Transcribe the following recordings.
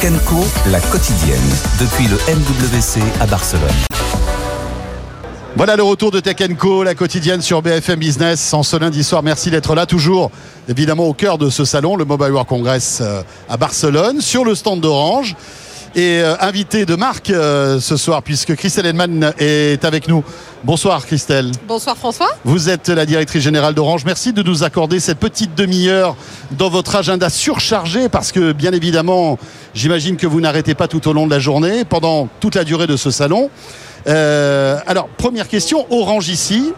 Tech Co, la quotidienne, depuis le MWC à Barcelone. Voilà le retour de Tech Co, la quotidienne sur BFM Business en ce lundi soir. Merci d'être là, toujours évidemment au cœur de ce salon, le Mobile World Congress euh, à Barcelone, sur le stand d'Orange. Et euh, invité de Marc euh, ce soir, puisque Christelle Edman est avec nous. Bonsoir Christelle. Bonsoir François. Vous êtes la directrice générale d'Orange. Merci de nous accorder cette petite demi-heure dans votre agenda surchargé, parce que bien évidemment, j'imagine que vous n'arrêtez pas tout au long de la journée, pendant toute la durée de ce salon. Euh, alors, première question, Orange ici,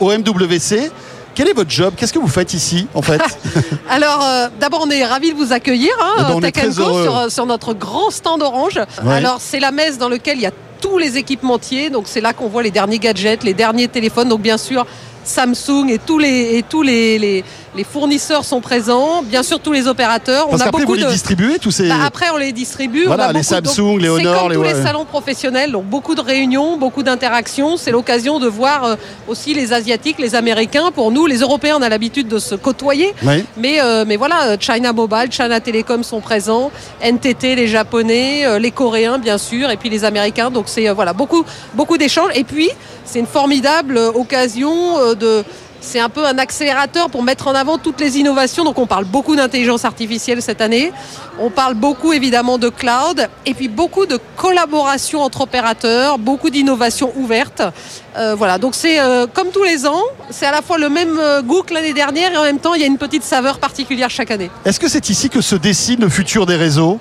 au MWC. Quel est votre job? Qu'est-ce que vous faites ici, en fait? Alors, euh, d'abord, on est ravis de vous accueillir hein, Eh ben, on Tech est très Co, sur, sur notre grand stand Orange. Ouais. Alors, c'est la messe dans laquelle il y a tous les équipementiers. Donc, c'est là qu'on voit les derniers gadgets, les derniers téléphones. Donc, bien sûr, Samsung et tous les, et tous les, les, les fournisseurs sont présents. Bien sûr, tous les opérateurs. Parce on a vous beaucoup les de... distribuez, tous ces... Bah, après, on les distribue. Voilà, on a les beaucoup- Samsung, les Honor, comme les- tous les salons professionnels, donc beaucoup de réunions, beaucoup d'interactions. C'est l'occasion de voir euh, aussi les Asiatiques, les Américains. Pour nous, les Européens, on a l'habitude de se côtoyer. Oui. Mais, euh, mais voilà, China Mobile, China Telecom sont présents, NTT, les Japonais, euh, les Coréens, bien sûr, et puis les Américains. Donc c'est voilà beaucoup, beaucoup d'échanges. Et puis c'est une formidable occasion de c'est un peu un accélérateur pour mettre en avant toutes les innovations. Donc on parle beaucoup d'intelligence artificielle cette année. On parle beaucoup évidemment de cloud et puis beaucoup de collaboration entre opérateurs, beaucoup d'innovations ouvertes. Euh, voilà, donc c'est euh, comme tous les ans, c'est à la fois le même euh, goût que l'année dernière et en même temps il y a une petite saveur particulière chaque année. Est-ce que c'est ici que se dessine le futur des réseaux?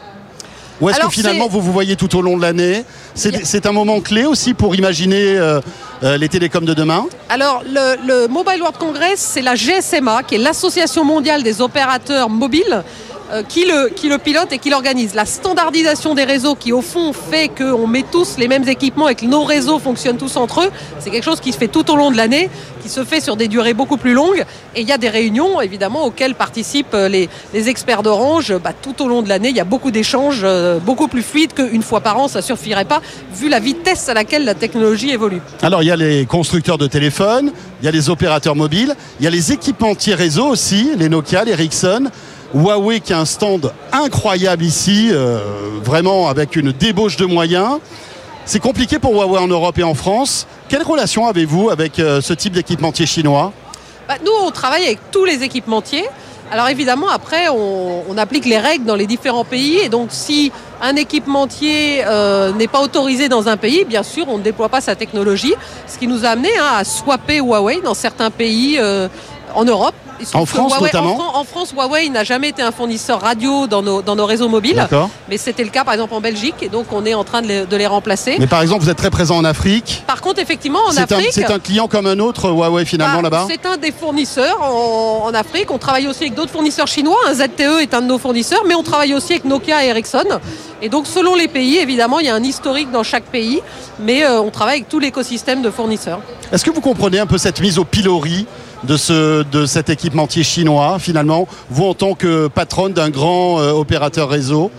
Ou est-ce que finalement vous vous voyez tout au long de l'année C'est un moment clé aussi pour imaginer euh, euh, les télécoms de demain Alors, le, le Mobile World Congress, c'est la GSMA, qui est l'Association mondiale des opérateurs mobiles, euh, qui, le, pilote et qui l'organise. La standardisation des réseaux, qui au fond fait qu'on met tous les mêmes équipements et que nos réseaux fonctionnent tous entre eux, c'est quelque chose qui se fait tout au long de l'année, qui se fait sur des durées beaucoup plus longues. Et il y a des réunions, évidemment, auxquelles participent euh, les, experts d'Orange. Bah, tout au long de l'année, il y a beaucoup d'échanges, euh, beaucoup plus fluides qu'une fois par an, ça suffirait pas, vu la vitesse à laquelle la technologie évolue. Alors il y a les constructeurs de téléphones, il y a les opérateurs mobiles, il y a les équipementiers réseau aussi, les Nokia, les Ericsson, Huawei qui a un stand incroyable ici, euh, vraiment avec une débauche de moyens. C'est compliqué pour Huawei en Europe et en France. Quelle relation avez-vous avec euh, ce type d'équipementier chinois? Bah, nous, on travaille avec tous les équipementiers. Alors évidemment, après, on, applique les règles dans les différents pays. Et donc, si un équipementier euh, n'est pas autorisé dans un pays, bien sûr, on ne déploie pas sa technologie. Ce qui nous a amené hein, à swapper Huawei dans certains pays en Europe. En France, Huawei- notamment en, Fran- en France, Huawei n'a jamais été un fournisseur radio dans nos, dans nos réseaux mobiles. Mais c'était le cas, par exemple, en Belgique. Et donc, on est en train de les, de les remplacer. Mais par exemple, vous êtes très présent en Afrique. Par contre, effectivement, en Afrique... c'est un client comme un autre, Huawei finalement Bah, là-bas C'est un des fournisseurs en, en Afrique. On travaille aussi avec d'autres fournisseurs chinois. Un ZTE est un de nos fournisseurs, mais on travaille aussi avec Nokia et Ericsson. Et donc, selon les pays, évidemment, il y a un historique dans chaque pays, mais euh, on travaille avec tout l'écosystème de fournisseurs. Est-ce que vous comprenez un peu cette mise au pilori de, ce, de cet équipementier chinois, finalement, vous en tant que patronne d'un grand euh, opérateur réseau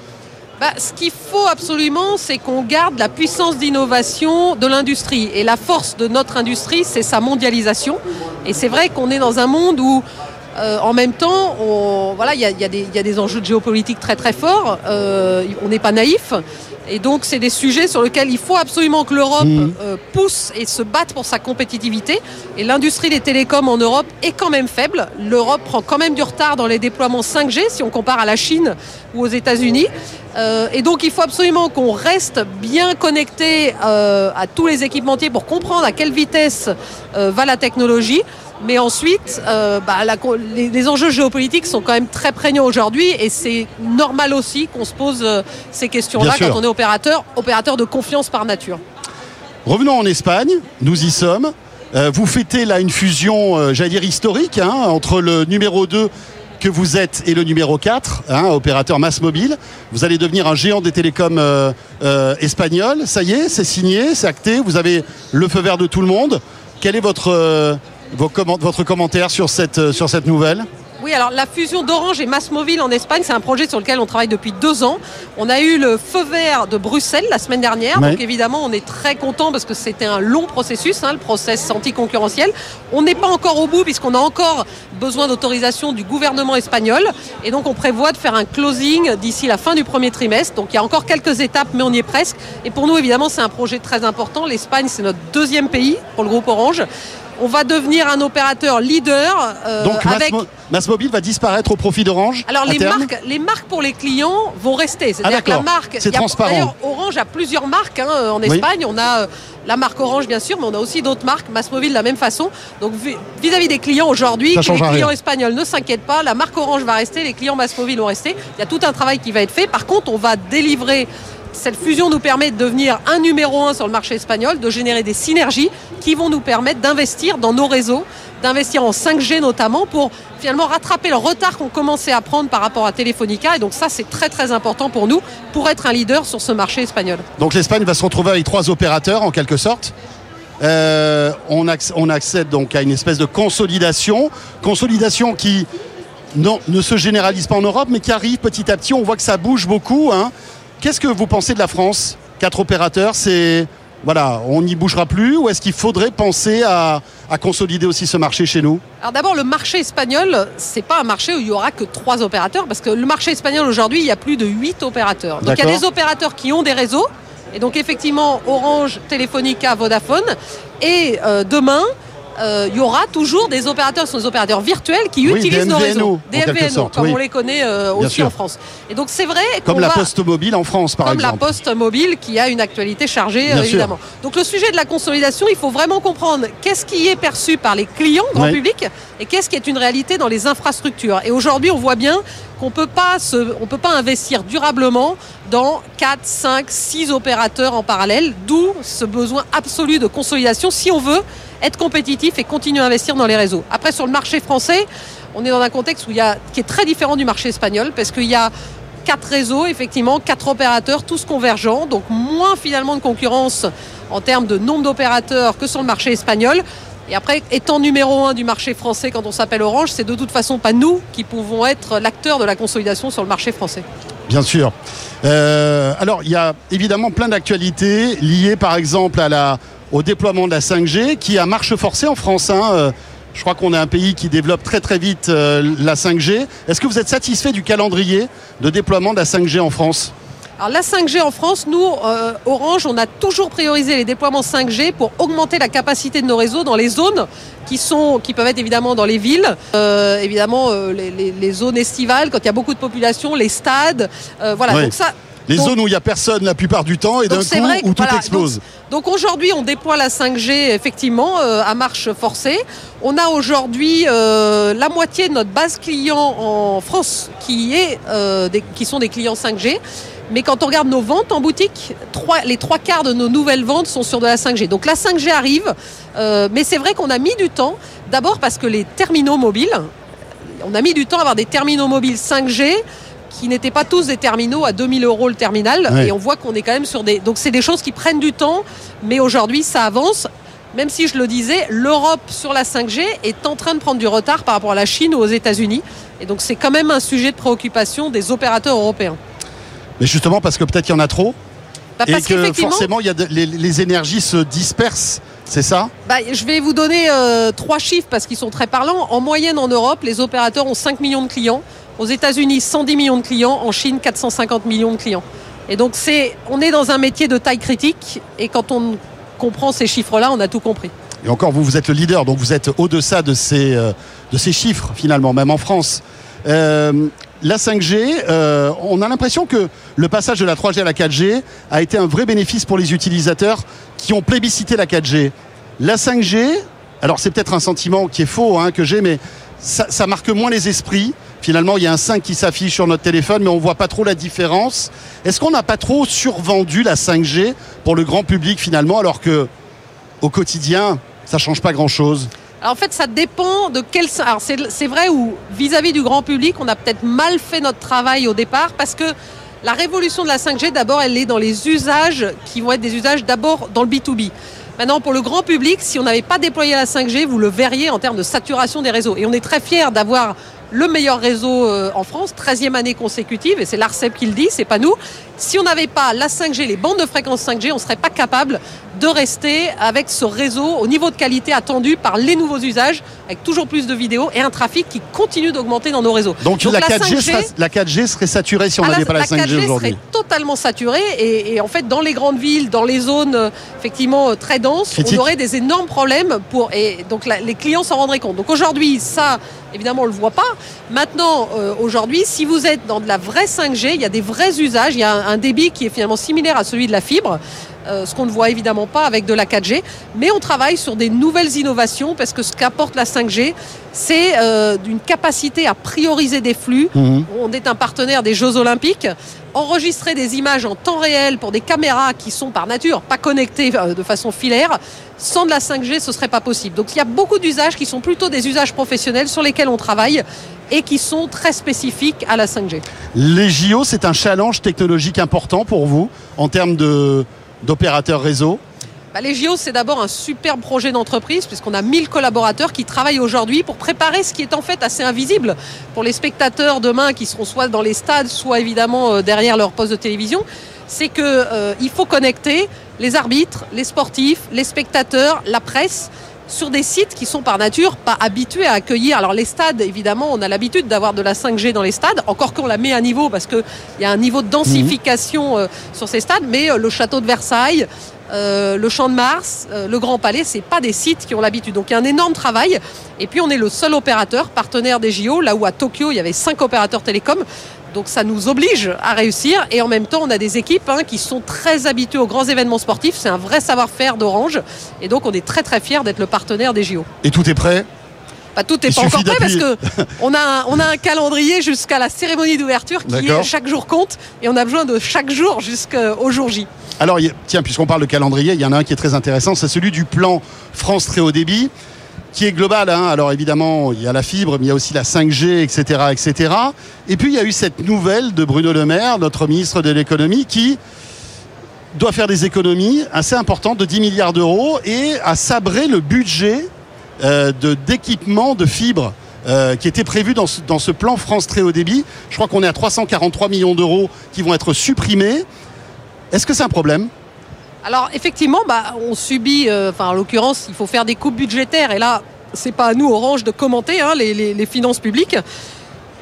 Bah, ce qu'il faut absolument, c'est qu'on garde la puissance d'innovation de l'industrie. Et la force de notre industrie, c'est sa mondialisation. Et c'est vrai qu'on est dans un monde où, euh, en même temps, voilà, il y, y a des enjeux de géopolitique très très forts. Euh, on n'est pas naïf. Et donc, c'est des sujets sur lesquels il faut absolument que l'Europe Mhm. euh, pousse et se batte pour sa compétitivité. Et l'industrie des télécoms en Europe est quand même faible. L'Europe prend quand même du retard dans les déploiements 5G si on compare à la Chine ou aux États-Unis. Euh, et donc, il faut absolument qu'on reste bien connecté euh, à tous les équipementiers pour comprendre à quelle vitesse euh, va la technologie. Mais ensuite, euh, bah, la les, les enjeux géopolitiques sont quand même très prégnants aujourd'hui et c'est normal aussi qu'on se pose euh, ces questions-là quand on est opérateur, opérateur de confiance par nature. Revenons en Espagne, nous y sommes. Euh, vous fêtez là une fusion, j'allais dire historique, hein, entre le numéro 2 que vous êtes et le numéro 4, hein, opérateur mass mobile. Vous allez devenir un géant des télécoms espagnols. Ça y est, c'est signé, c'est acté. Vous avez le feu vert de tout le monde. Quel est votre, vos comment- votre commentaire sur cette, euh, sur cette nouvelle? Oui, alors la fusion d'Orange et Massmobile en Espagne, c'est un projet sur lequel on travaille depuis deux ans. On a eu le feu vert de Bruxelles la semaine dernière, donc évidemment on est très content parce que c'était un long processus, hein, le process anticoncurrentiel. On n'est pas encore au bout puisqu'on a encore besoin d'autorisation du gouvernement espagnol et donc on prévoit de faire un closing d'ici la fin du premier trimestre. Donc il y a encore quelques étapes, mais on y est presque. Et pour nous, évidemment, c'est un projet très important. L'Espagne, c'est notre deuxième pays pour le groupe Orange. On va devenir un opérateur leader euh, Donc avec va disparaître au profit d'Orange alors les terme marques, les marques pour les clients vont rester. C'est-à-dire que la Ah, marque, C'est transparent. Orange a plusieurs marques hein, en Oui. Espagne. On a euh, la marque Orange bien sûr, mais on a aussi d'autres marques. Massmobile de la même façon. Donc vis- vis-à-vis des clients aujourd'hui, les clients rien. espagnols ne s'inquiètent pas. La marque Orange va rester, les clients Massmobile vont rester. Il y a tout un travail qui va être fait. Par contre, on va délivrer. Cette fusion nous permet de devenir un numéro un sur le marché espagnol, de générer des synergies qui vont nous permettre d'investir dans nos réseaux, d'investir en 5G notamment pour finalement rattraper le retard qu'on commençait à prendre par rapport à Telefonica. Et donc ça, c'est très très important pour nous pour être un leader sur ce marché espagnol. Donc l'Espagne va se retrouver avec trois opérateurs en quelque sorte. Euh, on, acc- on accède donc à une espèce de consolidation, consolidation qui ne se généralise pas en Europe, mais qui arrive petit à petit. On voit que ça bouge beaucoup. hein. Qu'est-ce que vous pensez de la France Quatre opérateurs, c'est voilà, on n'y bougera plus, ou est-ce qu'il faudrait penser à, à consolider aussi ce marché chez nous? Alors d'abord, le marché espagnol, c'est pas un marché où il y aura que trois opérateurs, parce que le marché espagnol aujourd'hui, il y a plus de huit opérateurs. Donc il y a des opérateurs qui ont des réseaux, et donc effectivement Orange, Telefonica, Vodafone, et euh, demain. Euh, il y aura toujours des opérateurs, ce sont des opérateurs virtuels qui Oui, utilisent des nos réseaux, sorte, comme oui. on les connaît euh, aussi sûr. en France. Et donc c'est vrai Comme la va- Poste Mobile en France, par comme la exemple. poste mobile qui a une actualité chargée, Bien euh, sûr. évidemment. Donc le sujet de la consolidation, il faut vraiment comprendre qu'est-ce qui est perçu par les clients, grand Oui. public, et qu'est-ce qui est une réalité dans les infrastructures. Et aujourd'hui, on voit bien qu'on peut pas se, on peut pas investir durablement dans 4, 5, 6 opérateurs en parallèle, d'où ce besoin absolu de consolidation si on veut être compétitif et continuer à investir dans les réseaux. Après, sur le marché français, on est dans un contexte où il y a, qui est très différent du marché espagnol, parce qu'il y a quatre réseaux, effectivement, quatre opérateurs, tous convergents, donc moins finalement de concurrence en termes de nombre d'opérateurs que sur le marché espagnol. Et après, étant numéro un du marché français quand on s'appelle Orange, c'est de toute façon pas nous qui pouvons être l'acteur de la consolidation sur le marché français. Bien sûr. Euh, alors, il y a évidemment plein d'actualités liées, par exemple, à la, au déploiement de la 5G, qui a marche forcée en France. hein. Euh, Je crois qu'on est un pays qui développe très très vite euh, la 5G. Est-ce que vous êtes satisfait du calendrier de déploiement de la 5G en France? Alors la 5G en France, nous, euh, Orange, on a toujours priorisé les déploiements 5G pour augmenter la capacité de nos réseaux dans les zones qui, sont, qui peuvent être évidemment dans les villes, euh, évidemment euh, les, les- les zones estivales, quand il y a beaucoup de population, les stades. voilà, Oui. donc ça, Les Donc- zones où il n'y a personne la plupart du temps et d'un coup vrai que- où tout voilà, explose. Donc aujourd'hui, on déploie la 5G effectivement euh, à marche forcée. On a aujourd'hui euh, la moitié de notre base client en France qui, est, euh, des- qui sont des clients 5G. Mais quand on regarde nos ventes en boutique, trois- les trois quarts de nos nouvelles ventes sont sur de la 5G. Donc la 5G arrive, mais c'est vrai qu'on a mis du temps. D'abord parce que les terminaux mobiles, on a mis du temps à avoir des terminaux mobiles 5G qui n'étaient pas tous des terminaux à 2000 euros le terminal. Ouais. Et on voit qu'on est quand même sur des... Donc c'est des choses qui prennent du temps, mais aujourd'hui ça avance. Même si je le disais, l'Europe sur la 5G est en train de prendre du retard par rapport à la Chine ou aux États-Unis. Et donc c'est quand même un sujet de préoccupation des opérateurs européens. Mais justement parce que peut-être qu'il y en a trop Bah, et que forcément il y a de- les, les énergies se dispersent. C'est ça? Bah, je vais vous donner euh, trois chiffres parce qu'ils sont très parlants. En moyenne en Europe, les opérateurs ont 5 millions de clients. Aux États-Unis, 110 millions de clients. En Chine, 450 millions de clients. Et donc on est dans un métier de taille critique. Et quand on comprend ces chiffres-là, on a tout compris. Et encore, vous, vous êtes le leader, donc vous êtes au-deçà de ces, euh, de ces chiffres, finalement, même en France. Euh, la 5G, euh, on a l'impression que le passage de la 3G à la 4G a été un vrai bénéfice pour les utilisateurs qui ont plébiscité la 4G. La 5G, alors c'est peut-être un sentiment qui est faux hein, que j'ai, mais ça marque moins les esprits. Finalement, il y a un 5 qui s'affiche sur notre téléphone, mais on voit pas trop la différence. Est-ce qu'on n'a pas trop survendu la 5G pour le grand public finalement, alors que au quotidien, ça change pas grand-chose? En fait, ça dépend de quel. Alors c'est vrai où vis-à-vis du grand public, on a peut-être mal fait notre travail au départ parce que la révolution de la 5G, d'abord, elle est dans les usages qui vont être des usages d'abord dans le B2B. Maintenant, pour le grand public, si on n'avait pas déployé la 5G, vous le verriez en termes de saturation des réseaux. Et on est très fiers d'avoir le meilleur réseau euh, en France, 13e année consécutive, et c'est l'ARCEP qui le dit, c'est pas nous. Si on n'avait pas la 5G, les bandes de fréquence 5G, on ne serait pas capable de rester avec ce réseau au niveau de qualité attendu par les nouveaux usages, avec toujours plus de vidéos et un trafic qui continue d'augmenter dans nos réseaux. Donc, la, 4G serait, la 4G serait saturée si on Ah, n'avait la, pas la, la 5G 4G aujourd'hui. serait totalement saturée et, et en fait dans les grandes villes, dans les zones euh, effectivement euh, très denses, Critique. on aurait des énormes problèmes pour et donc la- les clients s'en rendraient compte. Donc aujourd'hui ça évidemment on le voit pas. Maintenant euh, aujourd'hui si vous êtes dans de la vraie 5G, il y a des vrais usages, il y a un, un débit qui est finalement similaire à celui de la fibre. Euh, ce qu'on ne voit évidemment pas avec de la 4G, mais on travaille sur des nouvelles innovations parce que ce qu'apporte la 5G, c'est euh, d'une capacité à prioriser des flux, Mhm. on est un partenaire des Jeux Olympiques. Enregistrer des images en temps réel pour des caméras qui sont par nature pas connectées euh, de façon filaire, sans de la 5G, ce serait pas possible. Donc il y a beaucoup d'usages qui sont plutôt des usages professionnels sur lesquels on travaille et qui sont très spécifiques à la 5G. Les JO, c'est un challenge technologique important pour vous en termes de- d'opérateurs réseau. Bah, les JO, c'est d'abord un superbe projet d'entreprise, puisqu'on a 1000 collaborateurs qui travaillent aujourd'hui pour préparer ce qui est en fait assez invisible pour les spectateurs demain qui seront soit dans les stades, soit évidemment euh, derrière leur poste de télévision. C'est que euh, faut connecter les arbitres, les sportifs, les spectateurs, la presse sur des sites qui sont par nature pas habitués à accueillir. Alors les stades, évidemment, on a l'habitude d'avoir de la 5G dans les stades, encore qu'on la met à niveau parce qu'il y a un niveau de densification euh, sur ces stades, mais euh, le château de Versailles, euh, le Champ de Mars, euh, le Grand Palais, c'est pas des sites qui ont l'habitude. Donc il y a un énorme travail. Et puis on est le seul opérateur partenaire des JO, là où à Tokyo il y avait cinq opérateurs télécoms. Donc ça nous oblige à réussir. Et en même temps, on a des équipes hein, qui sont très habituées aux grands événements sportifs. C'est un vrai savoir-faire d'Orange. Et donc on est très très fiers d'être le partenaire des JO. Et tout est prêt? Bah, tout n'est pas encore prêt parce que on a, un, on a un calendrier jusqu'à la cérémonie d'ouverture qui est chaque jour compte et on a besoin de chaque jour jusqu'au jour J. Alors, tiens, puisqu'on parle de calendrier, il y en a un qui est très intéressant, c'est celui du plan France très haut débit, qui est global. hein. Alors, évidemment, il y a la fibre, mais il y a aussi la 5G, etc., etc. Et puis, il y a eu cette nouvelle de Bruno Le Maire, notre ministre de l'économie, qui doit faire des économies assez importantes de 10 milliards d'euros et a sabré le budget euh, de d'équipement de fibre euh, qui était prévu dans ce, plan France très haut débit. Je crois qu'on est à 343 millions d'euros qui vont être supprimés. Est-ce que c'est un problème? Alors effectivement, bah, on subit, euh, en l'occurrence, il faut faire des coupes budgétaires et là, c'est pas à nous Orange de commenter hein, les finances publiques.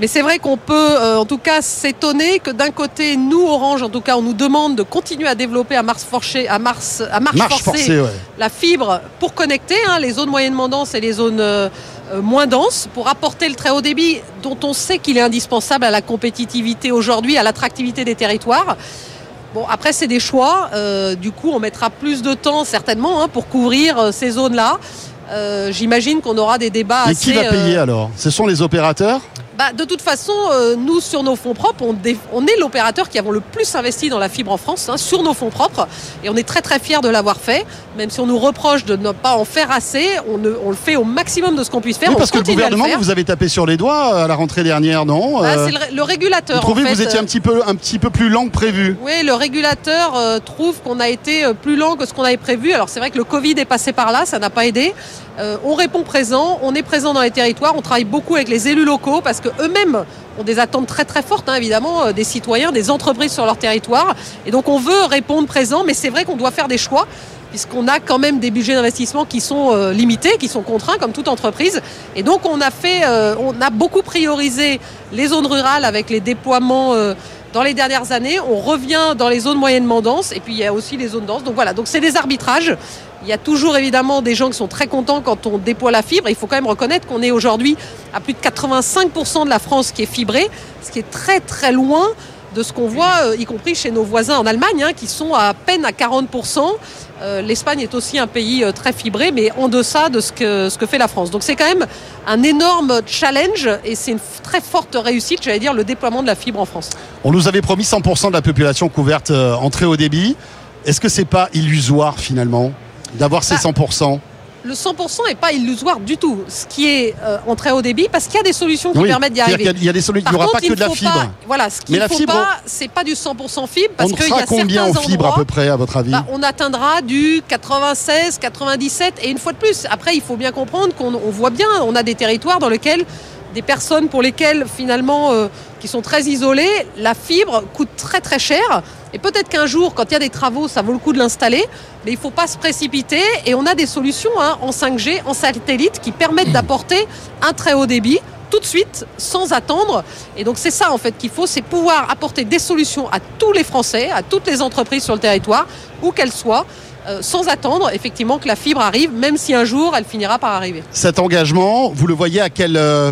Mais c'est vrai qu'on peut, euh, en tout cas, s'étonner que d'un côté, nous Orange, en tout cas, on nous demande de continuer à développer à marche forcée, à marche, à marche, Marche forcée, forcée, ouais. la fibre pour connecter hein, les zones moyennement denses et les zones euh, euh, moins denses, pour apporter le très haut débit dont on sait qu'il est indispensable à la compétitivité aujourd'hui, à l'attractivité des territoires. Bon, après, c'est des choix. Euh, du coup, on mettra plus de temps, certainement, hein, pour couvrir euh, ces zones-là. Euh, J'imagine qu'on aura des débats Et assez... qui va payer alors? Ce sont les opérateurs? Bah, de toute façon, euh, nous, sur nos fonds propres, on, est l'opérateur qui avons le plus investi dans la fibre en France, hein, sur nos fonds propres. Et on est très très fiers de l'avoir fait. Même si on nous reproche de ne pas en faire assez, on, ne- on le fait au maximum de ce qu'on puisse faire. Oui, on parce que le gouvernement, vous avez tapé sur les doigts à la rentrée dernière, non Bah, Euh, c'est le, ré- le régulateur. Vous trouvez en que vous étiez euh, un petit peu, un petit peu plus lent que prévu Oui, le régulateur euh, trouve qu'on a été euh, plus lent que ce qu'on avait prévu. Alors c'est vrai que le Covid est passé par là, ça n'a pas aidé. Euh, on répond présent, on est présent dans les territoires, on travaille beaucoup avec les élus locaux parce qu'eux-mêmes ont des attentes très très fortes, hein, évidemment, euh, des citoyens, des entreprises sur leur territoire. Et donc on veut répondre présent, mais c'est vrai qu'on doit faire des choix puisqu'on a quand même des budgets d'investissement qui sont euh, limités, qui sont contraints comme toute entreprise. Et donc on a fait, on a beaucoup priorisé les zones rurales avec les déploiements dans les dernières années. On revient dans les zones moyennement denses et puis il y a aussi les zones denses. Donc voilà, donc c'est des arbitrages. Il y a toujours évidemment des gens qui sont très contents quand on déploie la fibre. Il faut quand même reconnaître qu'on est aujourd'hui à plus de 85% de la France qui est fibrée, ce qui est très très loin de ce qu'on voit, euh, y compris chez nos voisins en Allemagne, hein, qui sont à peine à 40%. Euh, L'Espagne est aussi un pays euh, très fibré, mais en deçà de ce que, ce que fait la France. Donc c'est quand même un énorme challenge et c'est une très forte réussite, j'allais dire, le déploiement de la fibre en France. On nous avait promis 100% de la population couverte en très haut débit. Est-ce que c'est pas illusoire finalement? D'avoir ces Bah, 100% Le 100% n'est pas illusoire du tout, ce qui est euh, en très haut débit, parce qu'il y a des solutions qui Oui, permettent d'y arriver. qu'il y a- Il y a des solutions, il n'y aura contre, pas que de la fibre. pas- voilà, ce qu'il Mais ne la faut fibre, pas, c'est pas du 100% fibre, parce On qu'il y a combien en fibre à peu près à votre avis Bah, on atteindra du 96, 97 et une fois de plus. Après, il faut bien comprendre qu'on on voit bien, on a des territoires dans lesquels des personnes pour lesquelles finalement euh, qui sont très isolées, la fibre coûte très très cher. Et peut-être qu'un jour, quand il y a des travaux, ça vaut le coup de l'installer, mais il ne faut pas se précipiter. Et on a des solutions hein, en 5G, en satellite, qui permettent d'apporter un très haut débit tout de suite, sans attendre. Et donc c'est ça en fait qu'il faut, c'est pouvoir apporter des solutions à tous les Français, à toutes les entreprises sur le territoire, où qu'elles soient. Euh, sans attendre effectivement que la fibre arrive, même si un jour elle finira par arriver. Cet engagement, vous le voyez à quelle, euh,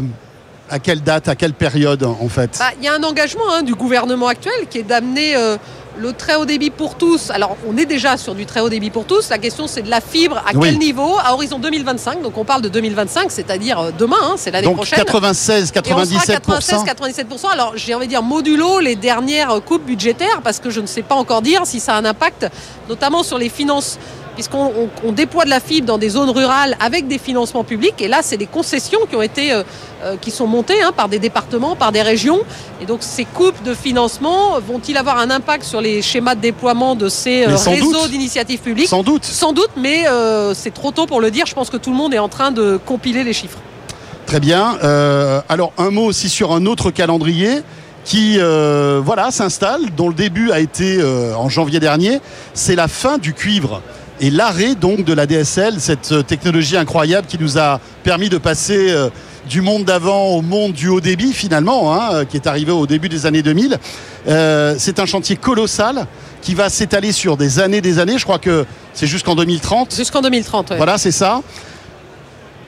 à quelle date, à quelle période en fait bah, Il y a un engagement hein, du gouvernement actuel qui est d'amener euh, le très haut débit pour tous. Alors on est déjà sur du très haut débit pour tous. La question c'est de la fibre à Oui. quel niveau À horizon 2025. Donc on parle de 2025, c'est-à-dire euh, demain, hein, c'est l'année prochaine. 96, Et on sera 97%. 96-97%. Alors j'ai envie de dire modulo les dernières coupes budgétaires parce que je ne sais pas encore dire si ça a un impact, notamment sur les finances puisqu'on on- on déploie de la fibre dans des zones rurales avec des financements publics. Et là, c'est des concessions qui ont été, euh, euh, qui sont montées hein, par des départements, par des régions. Et donc, ces coupes de financement vont-ils avoir un impact sur les schémas de déploiement de ces euh, réseaux d'initiatives publiques Sans doute. Sans doute, mais euh, c'est trop tôt pour le dire. Je pense que tout le monde est en train de compiler les chiffres. Très bien. Alors un mot aussi sur un autre calendrier qui euh, voilà s'installe, dont le début a été euh, en janvier dernier. C'est la fin du cuivre et l'arrêt donc de la DSL, cette euh, technologie incroyable qui nous a permis de passer euh, du monde d'avant au monde du haut débit finalement, hein, euh, qui est arrivé au début des années 2000. Euh, c'est un chantier colossal qui va s'étaler sur des années, des années. Je crois que c'est jusqu'en 2030. Jusqu'en 2030. ouais. Voilà, c'est ça.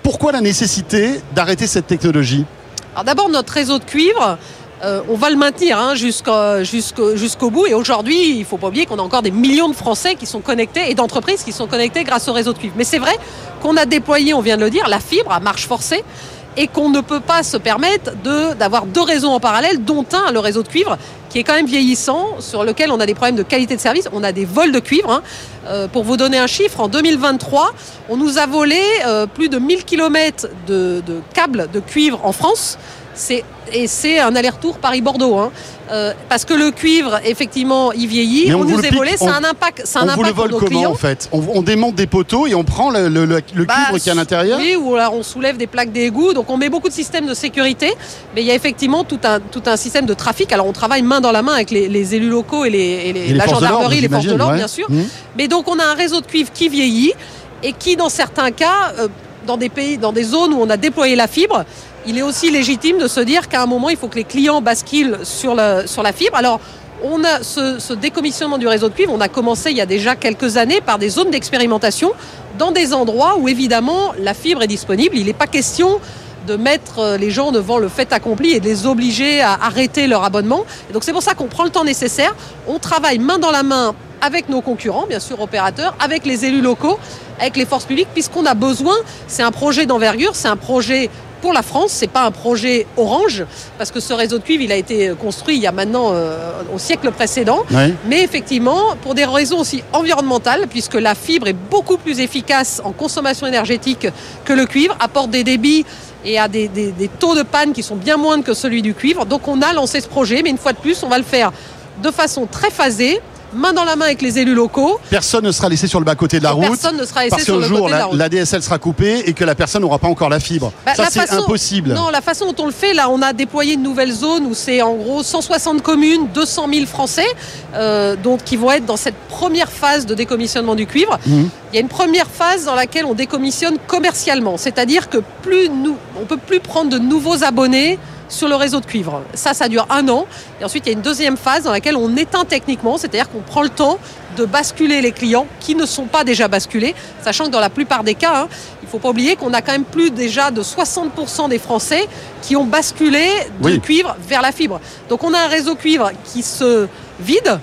Pourquoi la nécessité d'arrêter cette technologie? Alors d'abord, notre réseau de cuivre, euh, on va le maintenir hein, jusqu'au bout. Et aujourd'hui, il ne faut pas oublier qu'on a encore des millions de Français qui sont connectés et d'entreprises qui sont connectées grâce au réseau de cuivre. Mais c'est vrai qu'on a déployé, on vient de le dire, la fibre à marche forcée et qu'on ne peut pas se permettre d'avoir deux réseaux en parallèle, dont un, le réseau de cuivre, qui est quand même vieillissant, sur lequel on a des problèmes de qualité de service. On a des vols de cuivre. hein. Euh, pour vous donner un chiffre, en 2023, on nous a volé euh, plus de 1000 km de câbles de cuivre en France. C'est- Et c'est un aller-retour Paris-Bordeaux. hein. Euh, parce que le cuivre, effectivement, il vieillit. Mais on on, vous nous est volé. a un impact, a un On vous le impact pour vole nos comment clients. en fait on, on démonte des poteaux et on prend le, le- le- le Bah, cuivre qui est à l'intérieur Oui, ou alors on soulève des plaques d'égout. Donc on met beaucoup de systèmes de sécurité. Mais il y a effectivement tout un, tout un système de trafic. Alors on travaille main dans la main avec les, les élus locaux et, les, et les- Et les la gendarmerie, les forces de l'ordre, ouais. bien sûr. Mmh. Mais donc on a un réseau de cuivre qui vieillit et qui, dans certains cas, euh, dans des pays, dans des zones où on a déployé la fibre, il est aussi légitime de se dire qu'à un moment, il faut que les clients basculent sur la, fibre. Alors, on a ce, décommissionnement du réseau de cuivre, on a commencé il y a déjà quelques années par des zones d'expérimentation dans des endroits où évidemment la fibre est disponible. Il n'est pas question de mettre euh, les gens devant le fait accompli et de les obliger à arrêter leur abonnement. Donc c'est pour ça qu'on prend le temps nécessaire. On travaille main dans la main avec nos concurrents, bien sûr opérateurs, avec les élus locaux, avec les forces publiques, puisqu'on a besoin. C'est un projet d'envergure, c'est un projet pour la France, c'est pas un projet orange, parce que ce réseau de cuivre, il a été construit il y a maintenant euh, au siècle précédent. Mais effectivement, pour des raisons aussi environnementales, puisque la fibre est beaucoup plus efficace en consommation énergétique que le cuivre, apporte des débits et a des, des- des taux de panne qui sont bien moindres que celui du cuivre. Donc on a lancé ce projet, mais une fois de plus, on va le faire de façon très phasée, main dans la main avec les élus locaux. Personne ne sera laissé sur le bas-côté de la route. Personne ne sera laissé Parce sur le jour, côté de la route. la DSL sera coupée et que la personne n'aura pas encore la fibre. Bah, Ça, c'est façon- impossible. Non, la façon dont on le fait, là, on a déployé une nouvelle zone où c'est en gros 160 communes, 200 000 Français, euh, donc qui vont être dans cette première phase de décommissionnement du cuivre. Mhm. Il y a une première phase dans laquelle on décommissionne commercialement, c'est-à-dire que plus nous, on peut plus prendre de nouveaux abonnés sur le réseau de cuivre. Ça, ça dure un an. Et ensuite, il y a une deuxième phase dans laquelle on éteint techniquement, c'est-à-dire qu'on prend le temps de basculer les clients qui ne sont pas déjà basculés, sachant que dans la plupart des cas, hein, il ne faut pas oublier qu'on a quand même plus déjà de 60% des Français qui ont basculé Oui. cuivre vers la fibre. Donc on a un réseau cuivre qui se vide.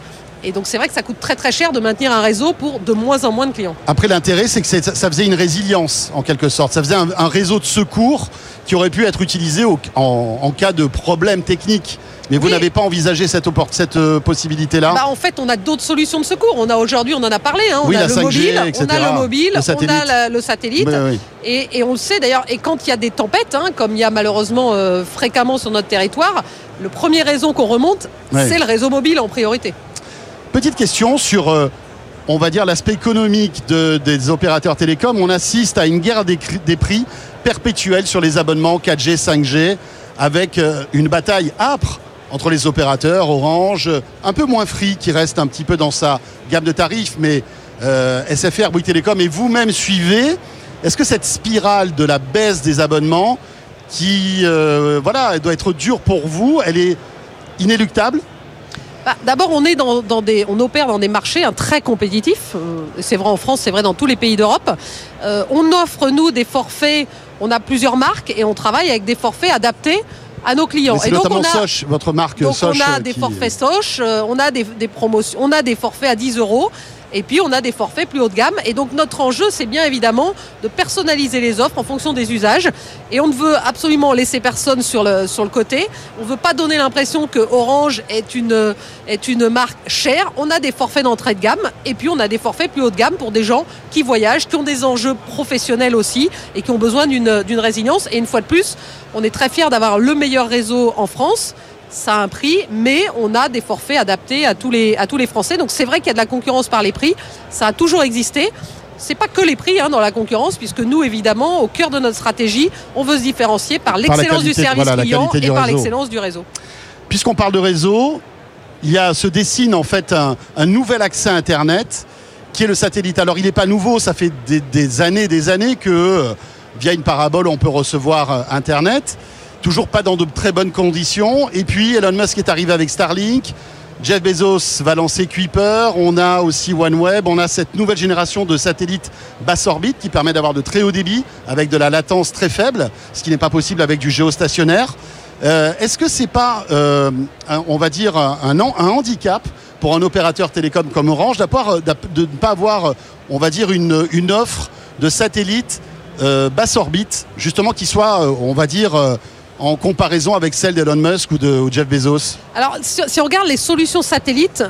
Et donc c'est vrai que ça coûte très très cher de maintenir un réseau pour de moins en moins de clients. Après, l'intérêt, c'est que ça faisait une résilience, en quelque sorte. Ça faisait un, un réseau de secours qui aurait pu être utilisé au- en, en cas de problème technique. Mais vous Oui. n'avez pas envisagé cette, euh, possibilité-là Bah, en fait, on a d'autres solutions de secours. On a aujourd'hui, on en a parlé, hein, on Oui, a le 5G, mobile, on a le mobile, le on satellite. a la- le satellite. Oui, oui. Et, et on le sait d'ailleurs, et quand il y a des tempêtes, hein, comme il y a malheureusement euh, fréquemment sur notre territoire, le premier réseau qu'on remonte, c'est le réseau mobile en priorité. Petite question sur euh, on va dire, l'aspect économique de- des opérateurs télécoms, on assiste à une guerre des, prix perpétuelle sur les abonnements 4G, 5G, avec euh, une bataille âpre entre les opérateurs, Orange, un peu moins Free, qui reste un petit peu dans sa gamme de tarifs, mais euh, SFR, Bouygues Télécom, et vous-même suivez. Est-ce que cette spirale de la baisse des abonnements, qui, voilà, doit être dure pour vous, elle est inéluctable? Bah, D'abord, on est dans, dans des, on opère dans des marchés hein, très compétitifs. Euh, c'est vrai en France, c'est vrai dans tous les pays d'Europe. Euh, on offre nous des forfaits. On a plusieurs marques et on travaille avec des forfaits adaptés à nos clients. Et donc on a, Soch, votre marque donc Soch. on a euh, des qui- forfaits Soch, euh, on a des, des promotions, on a des forfaits à 10 euros. Et puis on a des forfaits plus haut de gamme. Et donc notre enjeu, c'est bien évidemment de personnaliser les offres en fonction des usages. Et on ne veut absolument laisser personne sur le, côté. On ne veut pas donner l'impression que Orange est une, est une marque chère. On a des forfaits d'entrée de gamme. Et puis on a des forfaits plus haut de gamme pour des gens qui voyagent, qui ont des enjeux professionnels aussi et qui ont besoin d'une d'une résilience. Et une fois de plus, on est très fiers d'avoir le meilleur réseau en France ça a un prix, mais on a des forfaits adaptés à tous les, à tous les Français. Donc c'est vrai qu'il y a de la concurrence par les prix, ça a toujours existé. C'est pas que les prix hein, dans la concurrence, puisque nous, évidemment, au cœur de notre stratégie, on veut se différencier par l'excellence du service voilà, client et par l'excellence du réseau. Puisqu'on parle de réseau, il y a, se dessine en fait un, un nouvel accès Internet qui est le satellite. Alors il n'est pas nouveau, ça fait des, des années, des années que euh, via une parabole on peut recevoir euh, Internet. Toujours pas dans de très bonnes conditions. Et puis Elon Musk est arrivé avec Starlink. Jeff Bezos va lancer Kuiper. On a aussi OneWeb. On a cette nouvelle génération de satellites basse orbite qui permet d'avoir de très haut débit avec de la latence très faible, ce qui n'est pas possible avec du géostationnaire. Euh, Est-ce que c'est pas, euh, un- on va dire, un, un an- un handicap pour un opérateur télécom comme Orange euh, de ne pas avoir, on va dire, une, offre de satellites basse orbite, justement, qui soit, on va dire, en comparaison avec celle d'Elon Musk ou de Jeff Bezos Alors, si, on regarde les solutions satellites,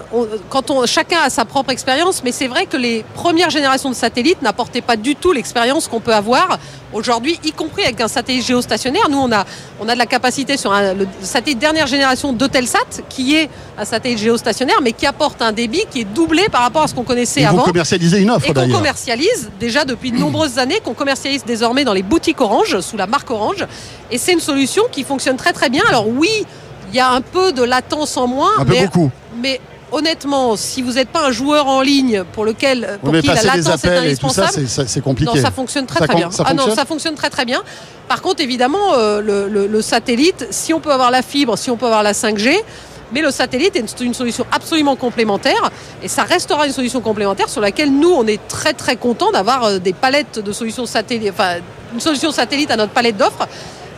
quand chacun a sa propre expérience, mais c'est vrai que les premières générations de satellites n'apportaient pas du tout l'expérience qu'on peut avoir aujourd'hui, y compris avec un satellite géostationnaire. Nous, on a, on a de la capacité sur un, le satellite dernière génération d'Eutelsat, qui est un satellite géostationnaire, mais qui apporte un débit qui est doublé par rapport à ce qu'on connaissait Et vous avant. commercialisez une offre et qu'on commercialise déjà depuis de nombreuses années, qu'on commercialise désormais dans les boutiques Orange, sous la marque Orange. Et c'est une solution qui fonctionne très très bien. Alors oui, il y a un peu de latence en moins, Un peu mais, beaucoup. mais honnêtement, si vous n'êtes pas un joueur en ligne pour lequel pour qui la latence est indispensable, c'est- compliqué. non, ça fonctionne très Ça très bien. ça ah non, ça fonctionne très très bien. Par contre, évidemment, euh, le, le- le satellite, si on peut avoir la fibre, si on peut avoir la 5G, mais le satellite est une, une solution absolument complémentaire et ça restera une solution complémentaire sur laquelle nous, on est très très content d'avoir euh, des palettes de solutions satellites, enfin une solution satellite à notre palette d'offres.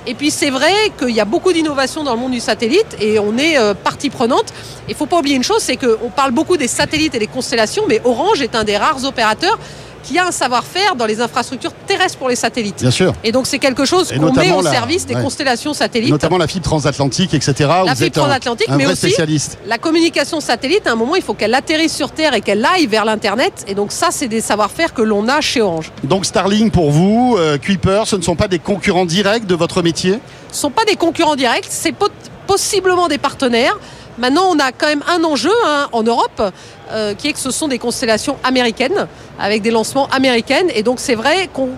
Et puis c'est vrai qu'il y a beaucoup d'innovations dans le monde du satellite et on est euh, partie prenante. Il faut pas oublier une chose, c'est qu'on parle beaucoup des satellites et des constellations, mais Orange est un des rares opérateurs qui a un savoir-faire dans les infrastructures terrestres pour les satellites. Bien sûr. Et donc c'est quelque chose qu'on met au la- service des ouais. constellations satellites. Notamment la fibre transatlantique, etc. La fibre un- transatlantique, un mais aussi. La communication satellite, à un moment, il faut qu'elle atterrisse sur Terre et qu'elle aille vers l'Internet. Et donc ça, c'est des savoir-faire que l'on a chez Orange. Donc Starlink pour vous, euh, Kuiper, ce ne sont pas des concurrents directs de votre métier? Ce ne sont pas des concurrents directs, c'est possiblement des partenaires. Maintenant, on a quand même un enjeu hein, en Europe, euh, qui est que ce sont des constellations américaines, avec des lancements américains. Et donc, c'est vrai qu'on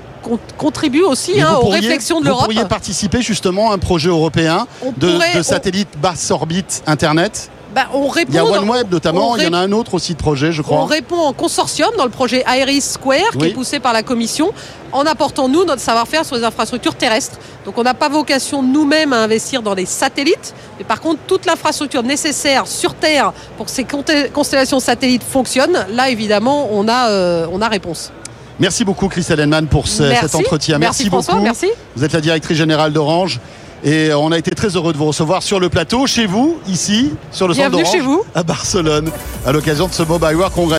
contribue aussi hein, vous aux réflexions de Vous l'Europe. pourriez participer justement à un projet européen On de, pourrait- de on- satellite basse orbite Internet? Bah, on répond Il y a OneWeb notamment, on il y en a un autre aussi de projet, je On crois. répond en consortium dans le projet Iris Square qui est poussé par la Commission en apportant nous notre savoir-faire sur les infrastructures terrestres. Donc on n'a pas vocation nous-mêmes à investir dans des satellites, mais par contre toute l'infrastructure nécessaire sur Terre pour que ces constellations satellites fonctionnent, là évidemment on a, euh, on a réponse. Merci beaucoup Christelle Henman pour ce- cet entretien. Merci, François, beaucoup. merci. Vous êtes la directrice générale d'Orange et on a été très heureux de vous recevoir sur le plateau, chez vous, ici, sur le centre Bienvenue d'Orange, chez vous. à Barcelone, à l'occasion de ce Mobile World Congress.